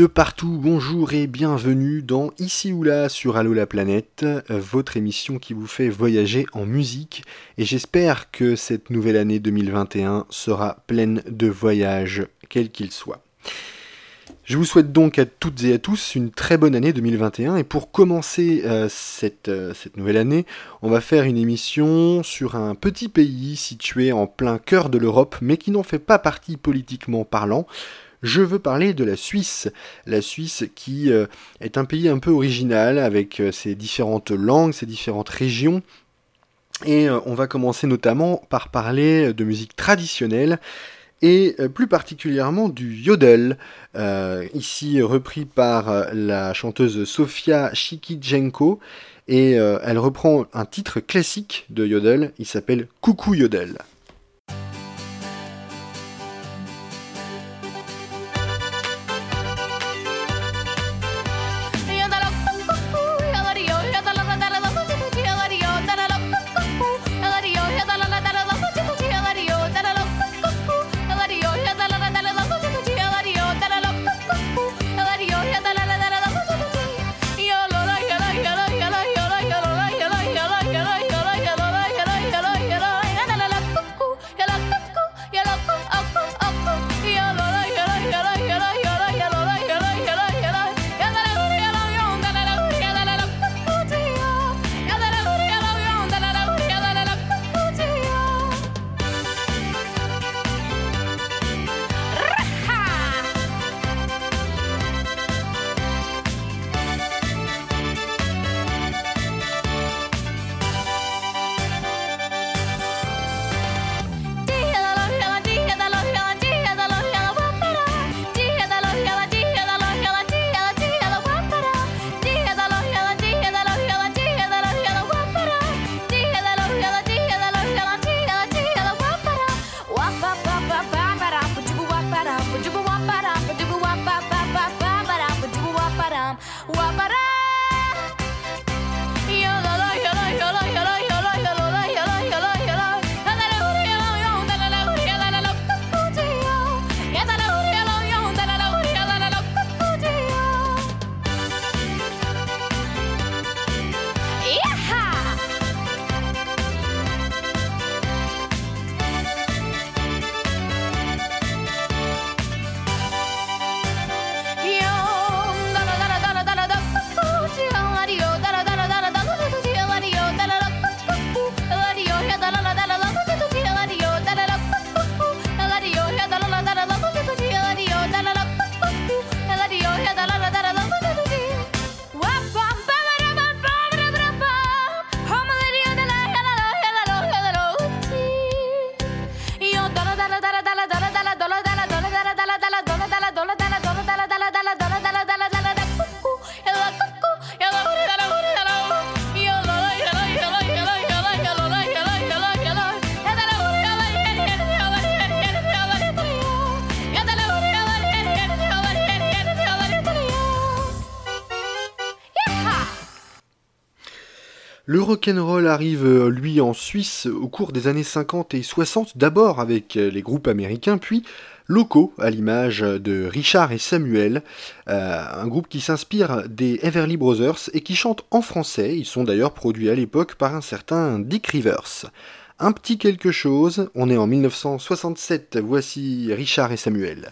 De partout, bonjour et bienvenue dans Ici ou là sur Allo la planète, votre émission qui vous fait voyager en musique et j'espère que cette nouvelle année 2021 sera pleine de voyages, quels qu'ils soient. Je vous souhaite donc à toutes et à tous une très bonne année 2021 et pour commencer euh, cette, euh, cette, nouvelle année, on va faire une émission sur un petit pays situé en plein cœur de l'Europe mais qui n'en fait pas partie politiquement parlant. Je veux parler de la Suisse. La Suisse qui euh, est un pays un peu original avec euh, ses différentes langues, ses différentes régions. Et euh, on va commencer notamment par parler de musique traditionnelle et plus particulièrement du yodel, ici repris par la chanteuse Sofia Chikijenko, et elle reprend un titre classique de yodel, il s'appelle Coucou Yodel. Le rock'n'roll arrive, euh, lui, en Suisse au cours des années 50 et 60, d'abord avec euh, les groupes américains, puis locaux, à l'image de Richard et Samuel, euh, un groupe qui s'inspire des Everly Brothers et qui chante en français. Ils sont d'ailleurs produits à l'époque par un certain Dick Rivers. Un petit quelque chose, on est en 1967, voici Richard et Samuel.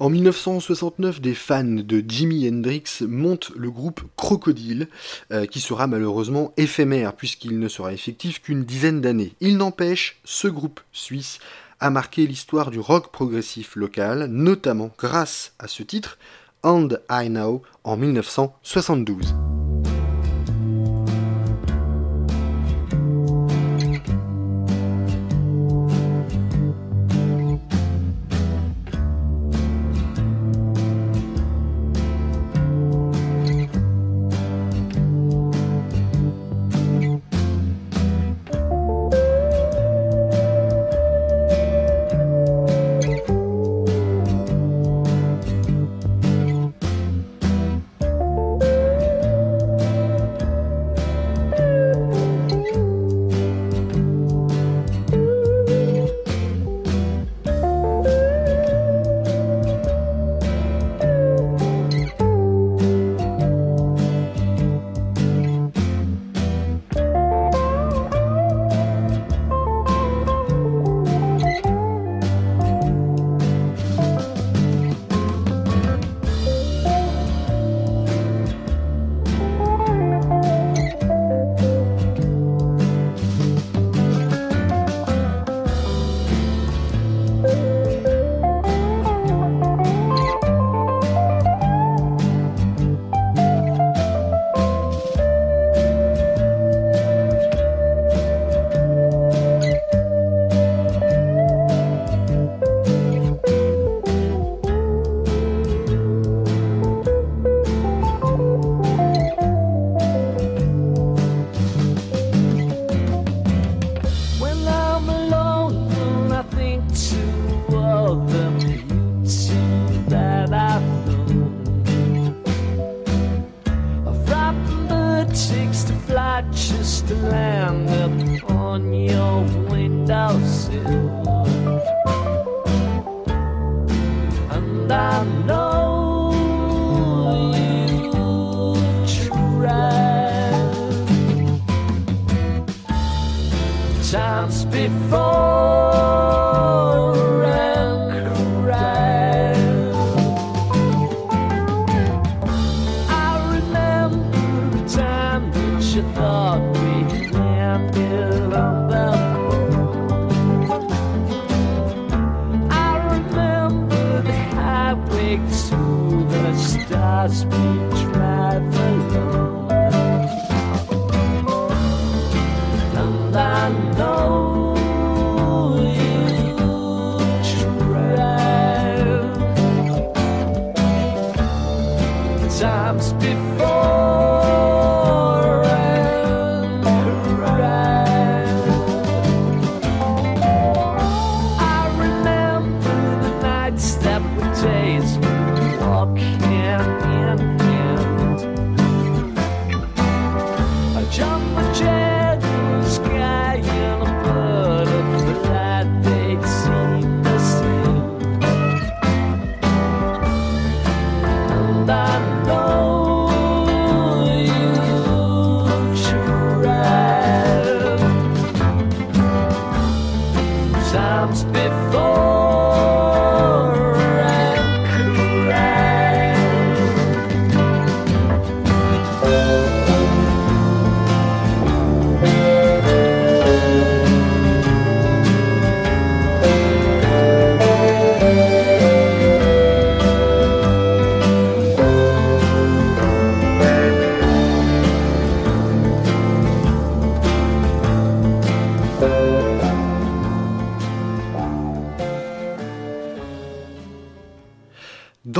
En 1969, des fans de Jimi Hendrix montent le groupe Crocodile, euh, qui sera malheureusement éphémère puisqu'il ne sera effectif qu'une dizaine d'années. Il n'empêche, ce groupe suisse a marqué l'histoire du rock progressif local, notamment grâce à ce titre, And I Know, en 1972. Times before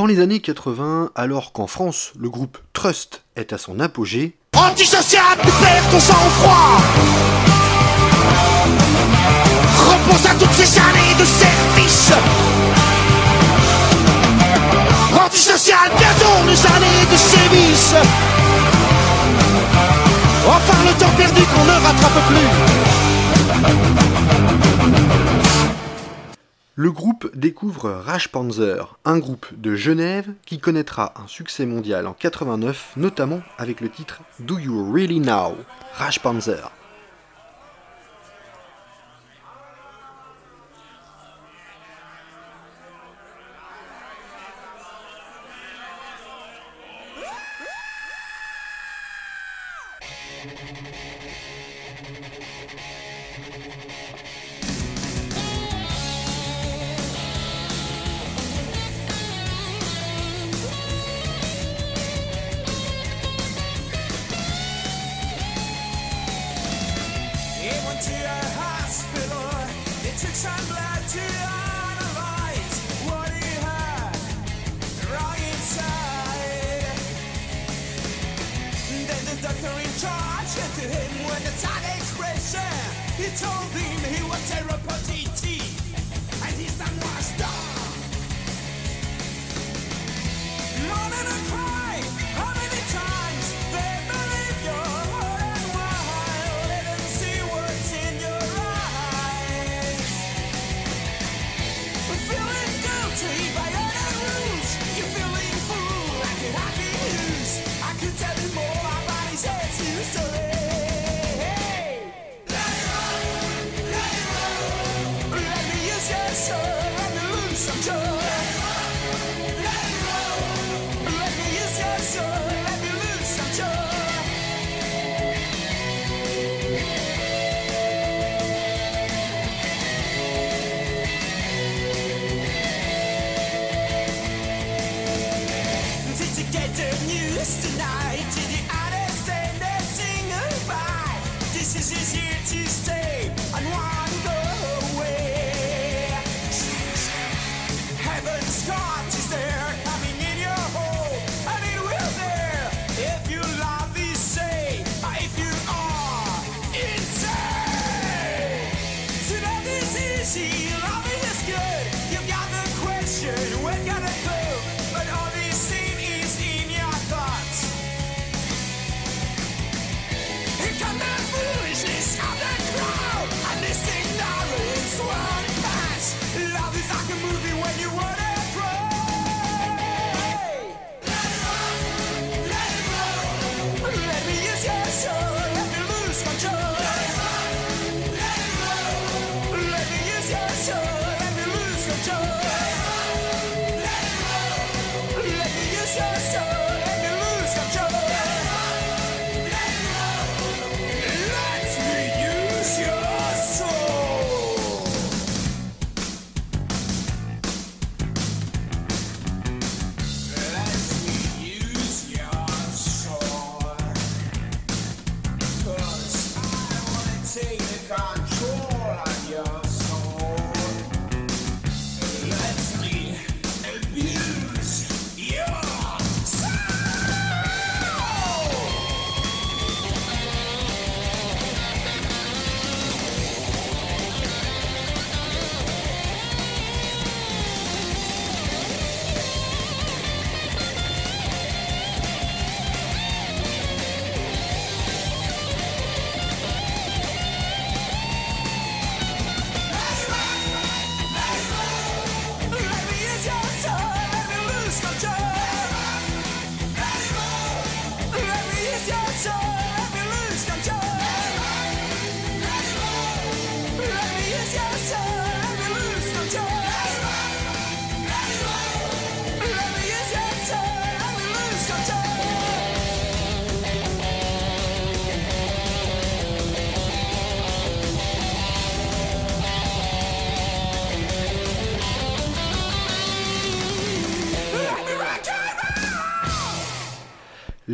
les années 80, alors qu'en France, le groupe Trust est à son apogée, Antisocial, tu perds ton sang-froid Repense à toutes ces années de service. Antisocial, bientôt les années de sévice Enfin le temps perdu qu'on ne rattrape plus le groupe découvre Rage Panzer, un groupe de Genève qui connaîtra un succès mondial en 89, notamment avec le titre Do You Really Know? Rage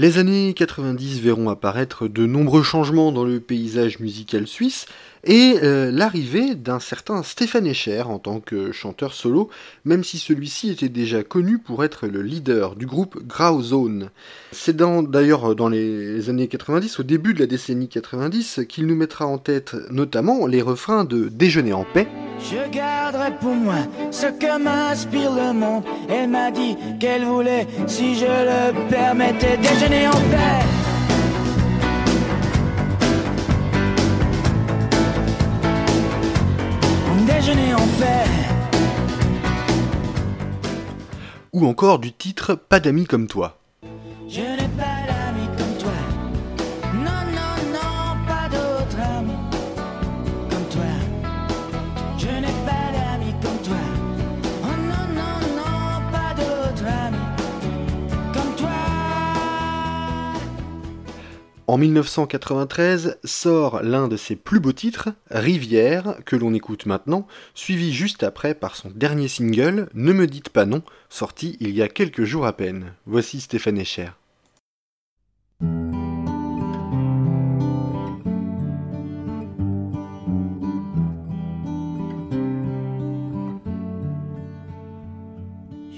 Les années 90 verront apparaître de nombreux changements dans le paysage musical suisse, et euh, l'arrivée d'un certain Stéphane Escher en tant que chanteur solo, même si celui-ci était déjà connu pour être le leader du groupe Grauzone. C'est d'ailleurs dans les années 90, au début de la décennie 90, qu'il nous mettra en tête notamment les refrains de Déjeuner en paix. Je garderai pour moi ce que m'inspire le monde. Elle m'a dit qu'elle voulait, si je le permettais, déjeuner en paix. Déjeuner en paix. Ou encore du titre Pas d'amis comme toi. Je n'ai pas En 1993 sort l'un de ses plus beaux titres, Rivière, que l'on écoute maintenant, suivi juste après par son dernier single, Ne me dites pas non, sorti il y a quelques jours à peine. Voici Stéphane Echer.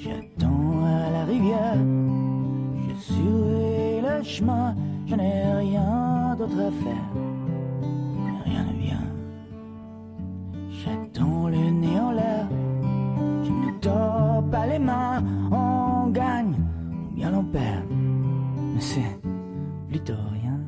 J'attends à la rivière, je suis le chemin, je n'ai rien d'autre à faire, rien ne vient. J'attends le nez en l'air, je ne tords pas les mains, on gagne ou bien l'on perd, mais c'est plutôt rien.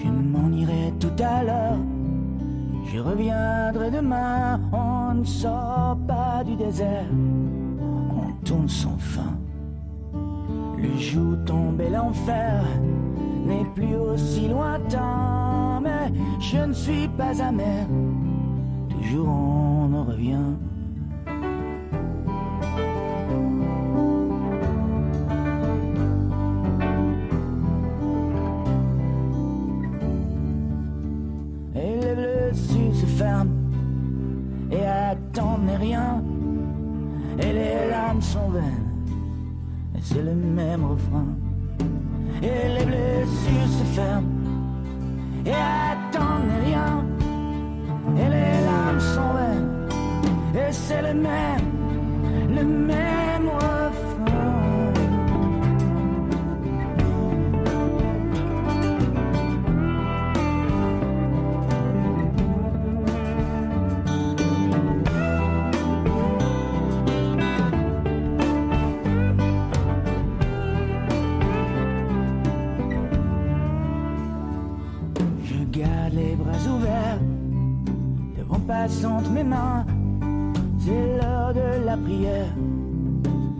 Je m'en irai tout à l'heure, je reviendrai demain, on ne sort pas du désert, on tourne sans fin. Le jour tombe et l'enfer n'est plus aussi lointain, mais je ne suis pas amer, toujours on en revient. Rien. Et les larmes sont vaines, et c'est le même refrain. Et les blessures se ferment et attendent rien. Et les larmes sont vaines, et c'est le même, le même C'est l'heure de la prière,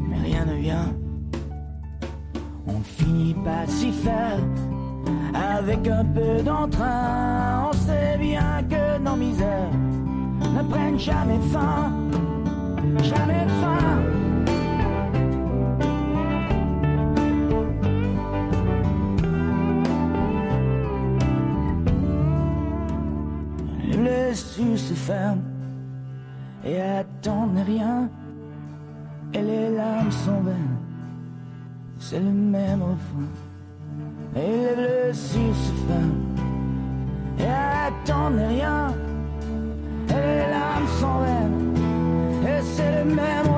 mais rien ne vient. On finit pas s'y faire avec un peu d'entrain. On sait bien que nos misères ne prennent jamais fin, jamais fin. Les blessures se ferment et attendent rien. Et les larmes sont vaines, c'est le même refrain. Blessures se ferment et attendent rien. Et les larmes sont vaines, et c'est le même refrain.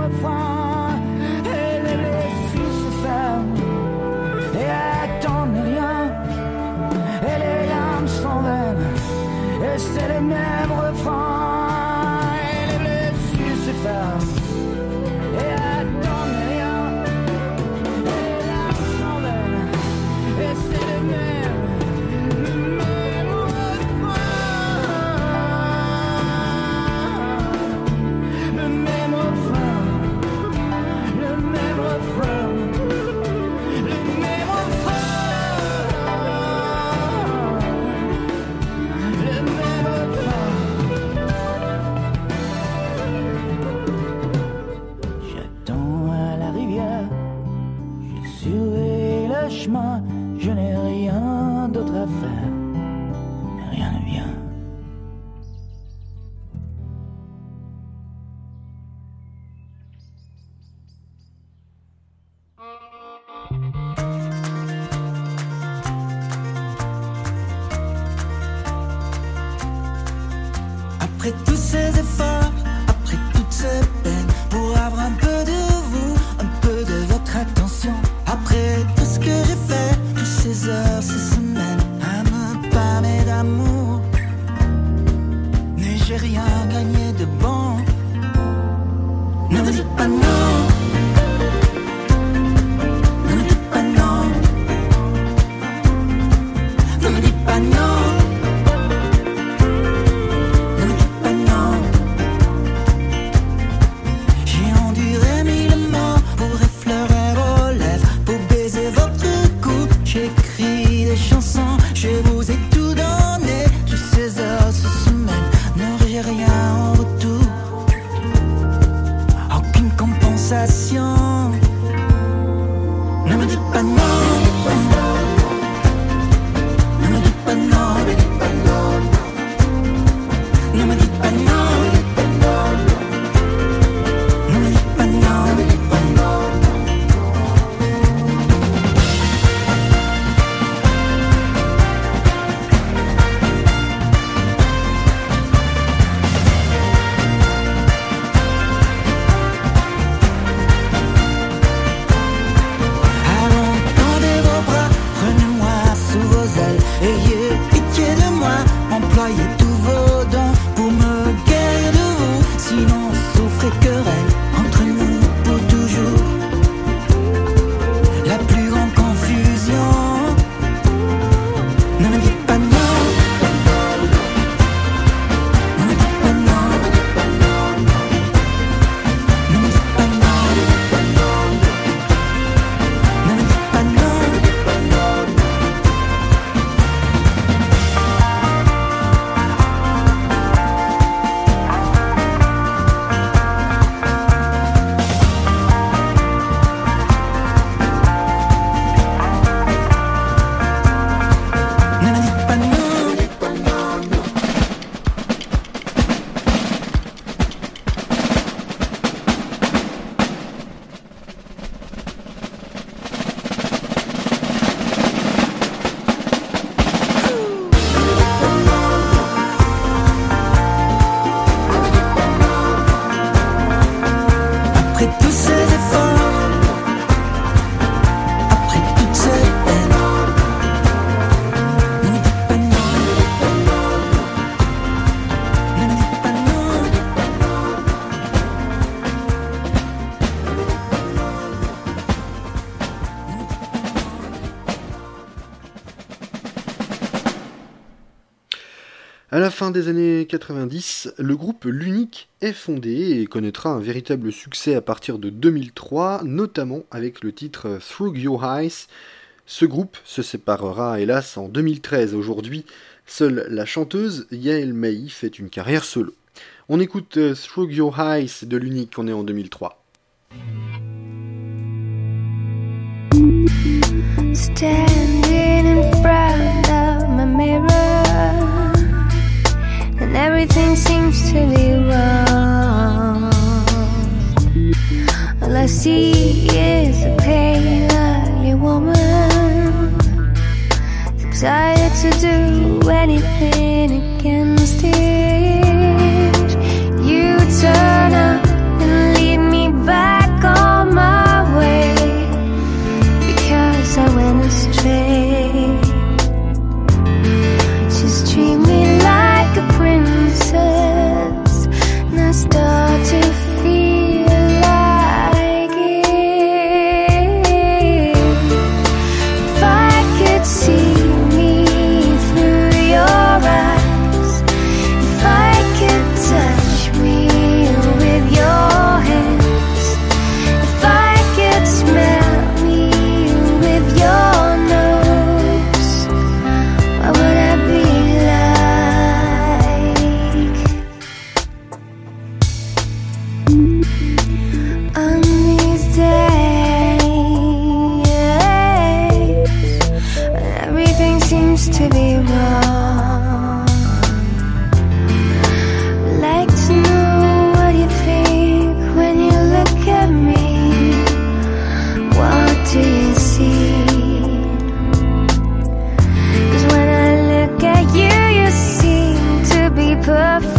Des années 90, le groupe L'Unique est fondé et connaîtra un véritable succès à partir de 2003, notamment avec le titre Through Your Eyes. Ce groupe se séparera hélas en 2013. Aujourd'hui, seule la chanteuse Yael May fait une carrière solo. On écoute euh, Through Your Eyes de l'Unique, on est en 2003. And everything seems to be wrong. All I see is a ugly woman, excited to do anything against it. Perfect.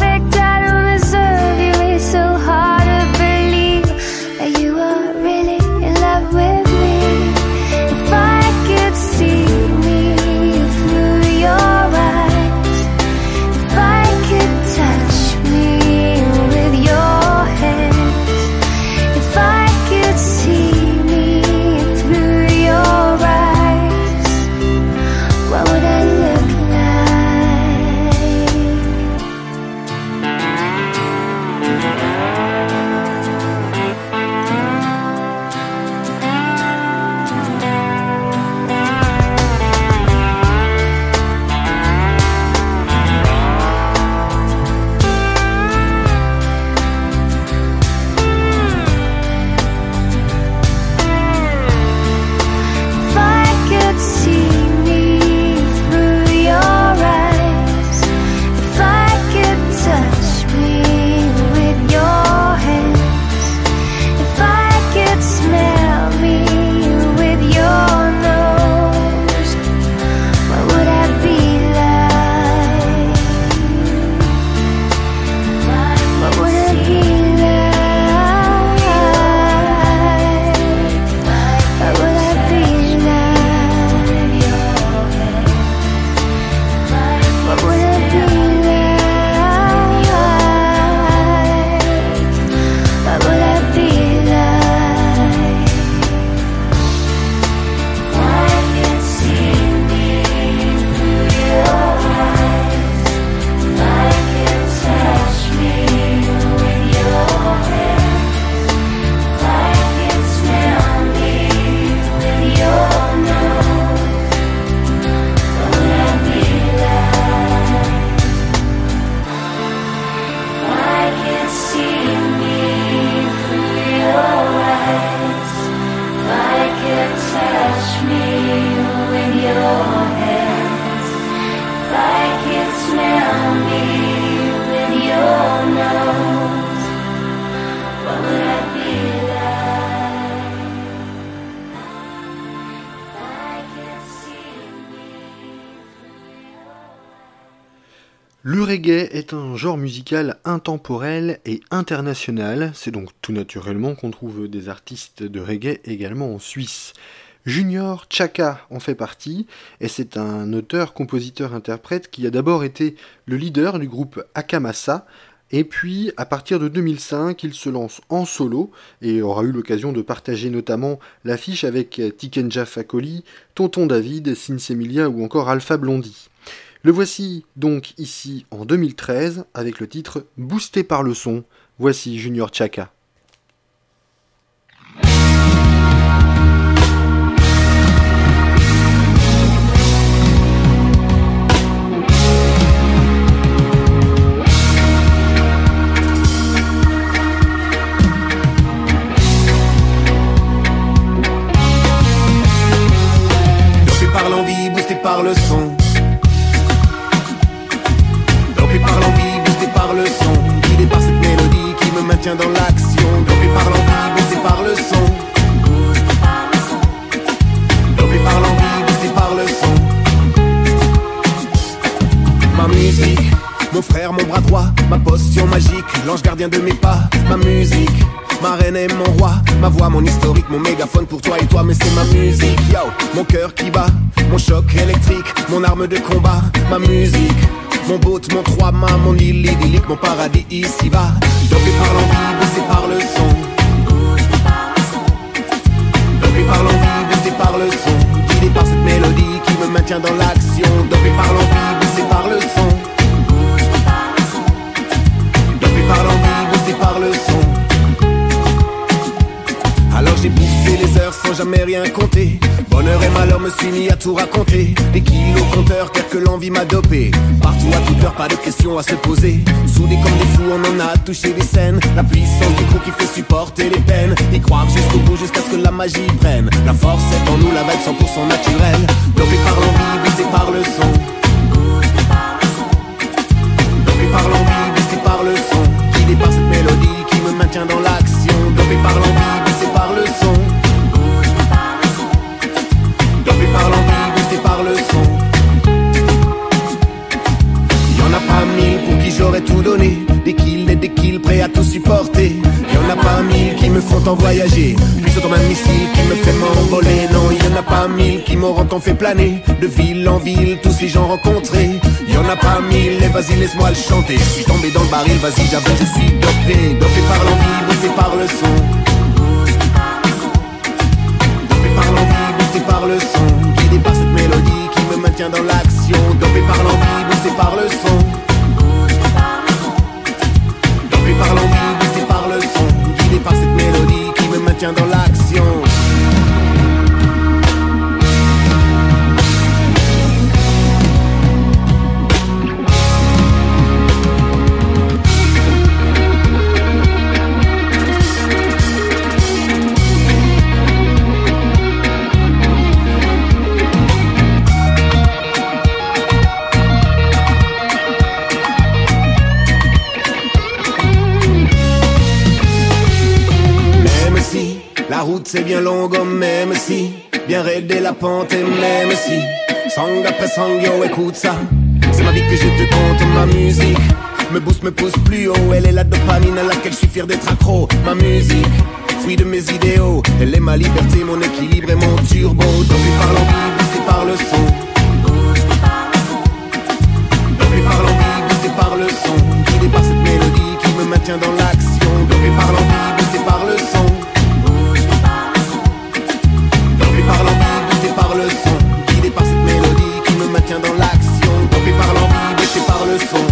Genre musical intemporel et international, c'est donc tout naturellement qu'on trouve des artistes de reggae également en Suisse. Junior Chaka en fait partie, et c'est un auteur, compositeur, interprète qui a d'abord été le leader du groupe Akamasa, et puis à partir de 2005, il se lance en solo et aura eu l'occasion de partager notamment l'affiche avec Tikenja Fakoli, Tonton David, Sinsemilia ou encore Alpha Blondie. Le voici donc ici en 2013 avec le titre Boosté par le son. Voici Junior Chaka. par l'envie, boosté par le son maintient dans l'action. Dopé par l'envie, boosté par le son. Dopé par l'envie, boosté par le son. Ma musique, mon frère, mon bras droit Ma potion magique, l'ange gardien de mes pas Ma musique. Ma reine est mon roi, ma voix, mon historique, mon mégaphone pour toi et toi, mais c'est ma musique, yo, mon cœur qui bat, mon choc électrique, mon arme de combat, ma musique, mon boat, mon trois-mâts, mon île idyllique, mon paradis ici-bas. Tout raconter. Des kilos compteurs, car que l'envie m'a dopé. Partout à toute heure, pas de questions à se poser. Soudés comme des fous, on en a touché des scènes. La puissance du groupe qui fait supporter les peines. Y croire jusqu'au bout, jusqu'à ce que la magie prenne. La force est en nous, la vague 100% naturelle. Dopé par l'envie, boosté par le son. Dopé par l'envie, boosté par le son. Guidé par cette mélodie qui me maintient dans l'action. Dopé par l'envie, tout donné. Des kills et des kills prêts à tout supporter. Y'en a pas mille qui me font en voyager. Puissant comme un missile qui me fait m'envoler. Non, y'en a pas mille qui m'auront tant fait planer. De ville en ville, tous ces gens rencontrés. Y'en a pas mille, et vas-y, laisse-moi le chanter. Je suis tombé dans le baril, vas-y, j'avoue, je suis dopé. Dopé par l'envie, boosté par le son. Dopé par l'envie, boosté par le son. Guidé par cette mélodie qui me maintient dans l'action. Dopé par l'envie, boosté par le son. C'est bien longue, oh, même si bien raidé la pente et même si sang après sang, yo écoute ça. C'est ma vie que je te compte, ma musique me booste, me pousse plus haut. Elle est la dopamine à laquelle fier d'être accro. Ma musique, fruit de mes idéaux. Elle est ma liberté, mon équilibre et mon turbo. Dopé par l'envie, boosté par le son. Dopé par l'envie, boosté par le son. Guidé par cette mélodie qui me maintient dans l'action. Dopé par l'envie, boosté par le son. Par l'envie, boosté par le son. Guidé par cette mélodie qui me maintient dans l'action. Par l'envie, par le son.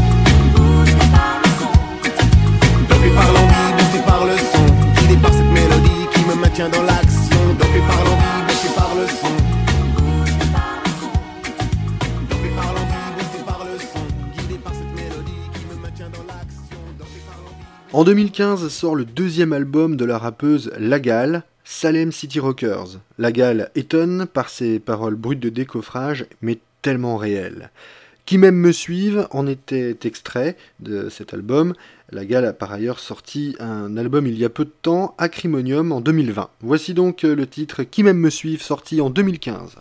Par l'envie, par le son. Guidé par cette mélodie qui me maintient dans l'action. Par l'envie, par le son. En 2015 sort le deuxième album de la rappeuse Lagal, Salem City Rockers. Lagal étonne par ses paroles brutes de décoffrage, mais tellement réelles. Qui même me suivent en était extrait de cet album. Lagal a par ailleurs sorti un album il y a peu de temps, Acrimonium, en 2020. Voici donc le titre Qui même me suivent, sorti en 2015.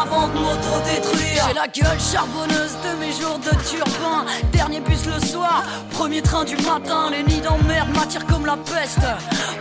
Avant de m'auto-détruire. J'ai la gueule charbonneuse de mes jours de turbin. Dernier bus le soir, premier train du matin. Les nids d'emmerde m'attirent comme la peste.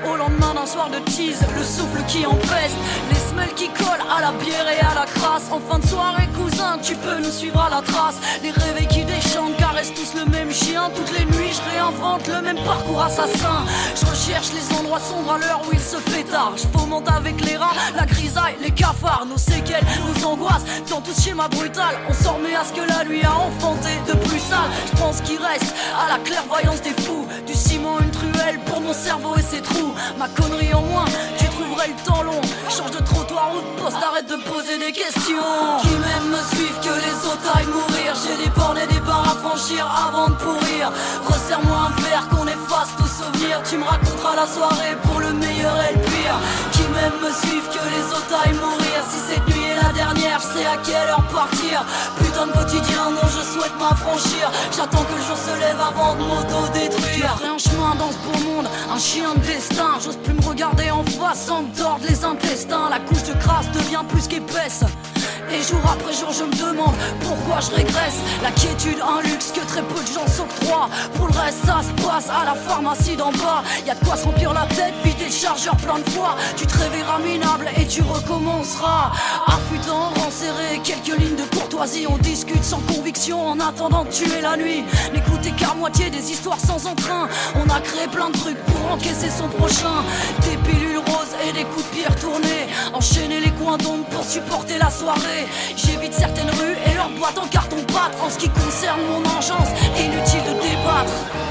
Au lendemain d'un soir de tease, le souffle qui empeste. Les semelles qui collent à la bière et à la crasse. En fin de soirée, cousin, tu peux nous suivre à la trace. Les réveils qui déchantent tous le même chien. Toutes les nuits, je réinvente le même parcours assassin. Je recherche les endroits sombres à l'heure où il se fait tard. Je fomente avec les rats, la grisaille, les cafards, nos séquelles, nos angoisses. Dans tout ce schéma brutal, on s'en remet à ce que la nuit a enfanté de plus sale. Je pense qu'il reste à la clairvoyance des fous. Du ciment, une truelle pour mon cerveau et ses trous. Ma connerie en moins, tu trouverais le temps long. Change de trottoir arrête de poser des questions. Qui même me suivent que les autres aillent mourir. J'ai des bornes et des barres à franchir avant de pourrir. Resserre-moi un verre qu'on efface tout Tu me raconteras la soirée pour le meilleur et le pire. Qui même me suivent que les autres aillent mourir. Si cette nuit est la dernière, je sais à quelle heure partir? Putain de quotidien, non, je souhaite m'affranchir. J'attends que le jour se lève avant de m'auto-détruire. Un chemin dans ce beau monde, un chien de destin. J'ose plus me regarder en face sans me tordre les intestins. La couche de crasse devient plus qu'épaisse. Et jour après jour, je me demande pourquoi je régresse. La quiétude, un luxe que très peu de gens s'octroient. Pour le reste, ça se passe à la pharmacie d'en bas. Y a de quoi se remplir la tête, vider le chargeur plein de fois. Tu te réveilleras minable et tu recommenceras. Affûtant, rang quelques lignes de courtoisie. On discute sans conviction en attendant de tuer la nuit. N'écoutez qu'à moitié des histoires sans entrain. On a créé plein de trucs pour encaisser son prochain. Des pilules et des coups de pied retournés. Enchaîner les coins d'ombre pour supporter la soirée. J'évite certaines rues et leurs boîtes en carton pâte. En ce qui concerne mon engeance, inutile de débattre.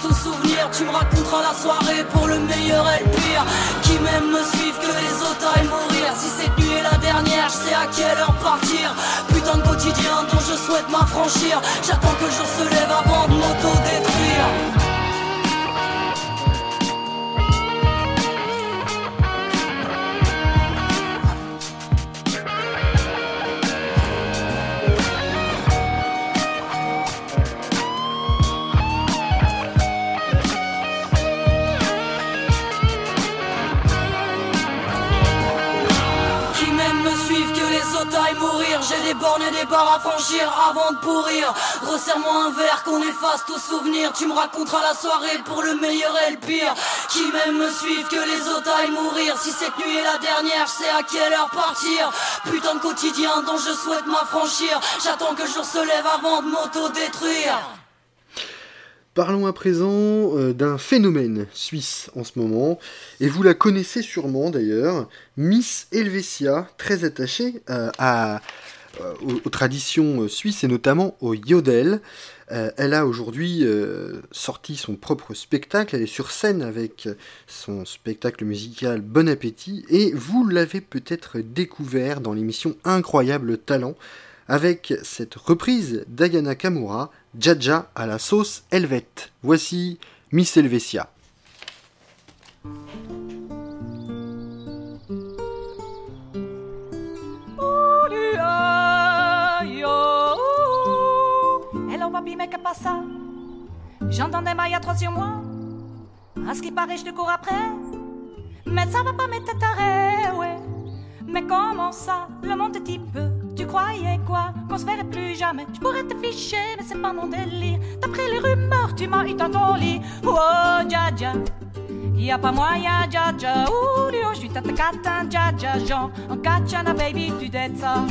Tout souvenir Tu me raconteras la soirée pour le meilleur et le pire. Qui m'aime me suivre, que les autres aillent mourir. Si cette nuit est la dernière, je sais à quelle heure partir. Putain de quotidien dont je souhaite m'affranchir. J'attends que le jour se lève avant de m'auto-détruire franchir avant de pourrir. Resserre-moi un verre qu'on efface tout souvenir. Tu me raconteras la soirée pour le meilleur et le pire. Qui même me suivent, que les autres aillent mourir. Si cette nuit est la dernière, je sais à quelle heure partir. Putain de quotidien dont je souhaite m'affranchir. J'attends que le jour se lève avant de m'auto-détruire. Parlons à présent euh, d'un phénomène suisse en ce moment, et vous la connaissez sûrement d'ailleurs, Miss Helvetia, très attachée euh, à, aux, aux traditions suisses et notamment au yodel. Euh, elle a aujourd'hui euh, sorti son propre spectacle, elle est sur scène avec son spectacle musical Bon Appétit, et vous l'avez peut-être découvert dans l'émission Incroyable Talent, avec cette reprise d'Ayana Kamura, Jaja à la sauce helvète. Voici Miss Helvetia. Mais que passe ça J'entends des mailles trop sur moi. À ce qui paraît, je te cours après. Mais ça va pas m'être taré, ouais. Mais comment ça, le monde est type Tu croyais quoi Qu'on se verrait plus jamais Je pourrais te ficher, mais c'est pas mon délire. D'après les rumeurs, tu m'as eu dans ton lit. Oh, dja dja. Y a pas moyen, dja dja. Je suis tata catin, dja dja. Genre, en katchana, baby, tu dettes ça.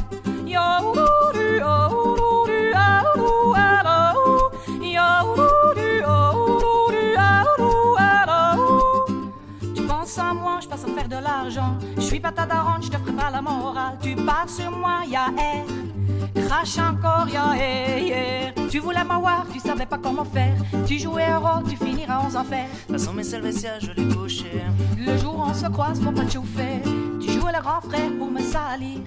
Yo, ouh, oh, ouh, ah, ah, oh, ah, ah, ouh. Tu penses à moi, je passe à faire de l'argent. Je suis pas ta daronne, je te ferai pas la morale. Tu parles sur moi, y'a R. Crache encore, y'a R. Tu voulais m'avoir, tu savais pas comment faire. Tu jouais un rôle, tu finiras aux enfers. Façon mes vestiaire, je l'ai couché. Le jour où on se croise, faut pas te chauffer. Tu jouais le grand frère pour me salir.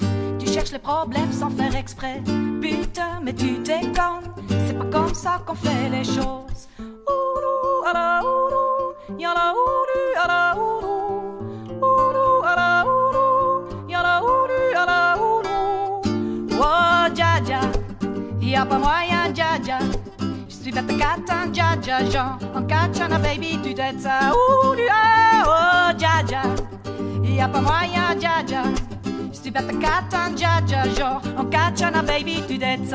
Cherches les problèmes sans faire exprès. Putain, mais tu déconnes. C'est pas comme ça qu'on fait les choses. Ourou, ala, ourou, yala, ourou, ala, ourou. Ourou, ala, ourou, yala, ourou. Oh, dja, dja, y'a pas moyen, dja, dja. Je suis bête gâtin, dja, dja, Jean. En catchant baby, tu t'aides ça. Ourou, ah, oh, dja, dja. Y'a pas moyen, dja, dja. Je suis bête gâtin, dja, dja, Jean. En catchant baby, tu t'aides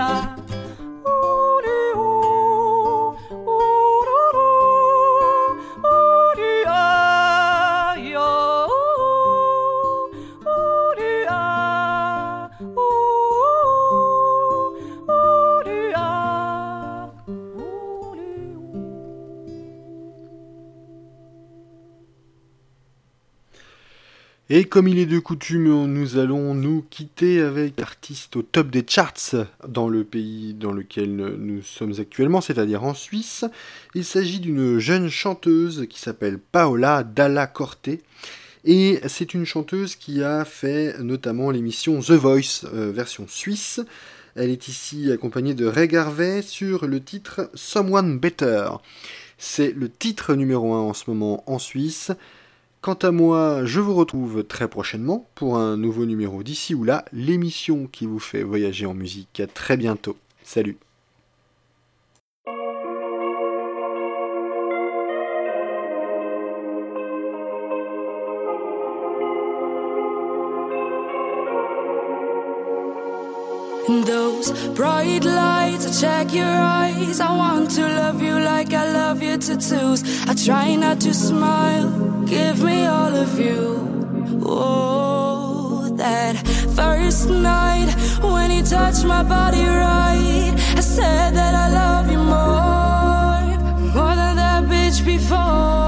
Et comme il est de coutume, nous allons nous quitter avec l'artiste au top des charts dans le pays dans lequel nous sommes actuellement, c'est-à-dire en Suisse. Il s'agit d'une jeune chanteuse qui s'appelle Paola Dalla Corte. Et c'est une chanteuse qui a fait notamment l'émission The Voice, euh, version suisse. Elle est ici accompagnée de Ray Garvey sur le titre Someone Better. C'est le titre numéro 1 en ce moment en Suisse. Quant à moi, je vous retrouve très prochainement pour un nouveau numéro d'ici ou là, l'émission qui vous fait voyager en musique. À très bientôt. Salut. Check your eyes. I want to love you like I love your tattoos. I try not to smile, give me all of you. Oh, that first night when you touched my body right, I said that I love you more, more than that bitch before.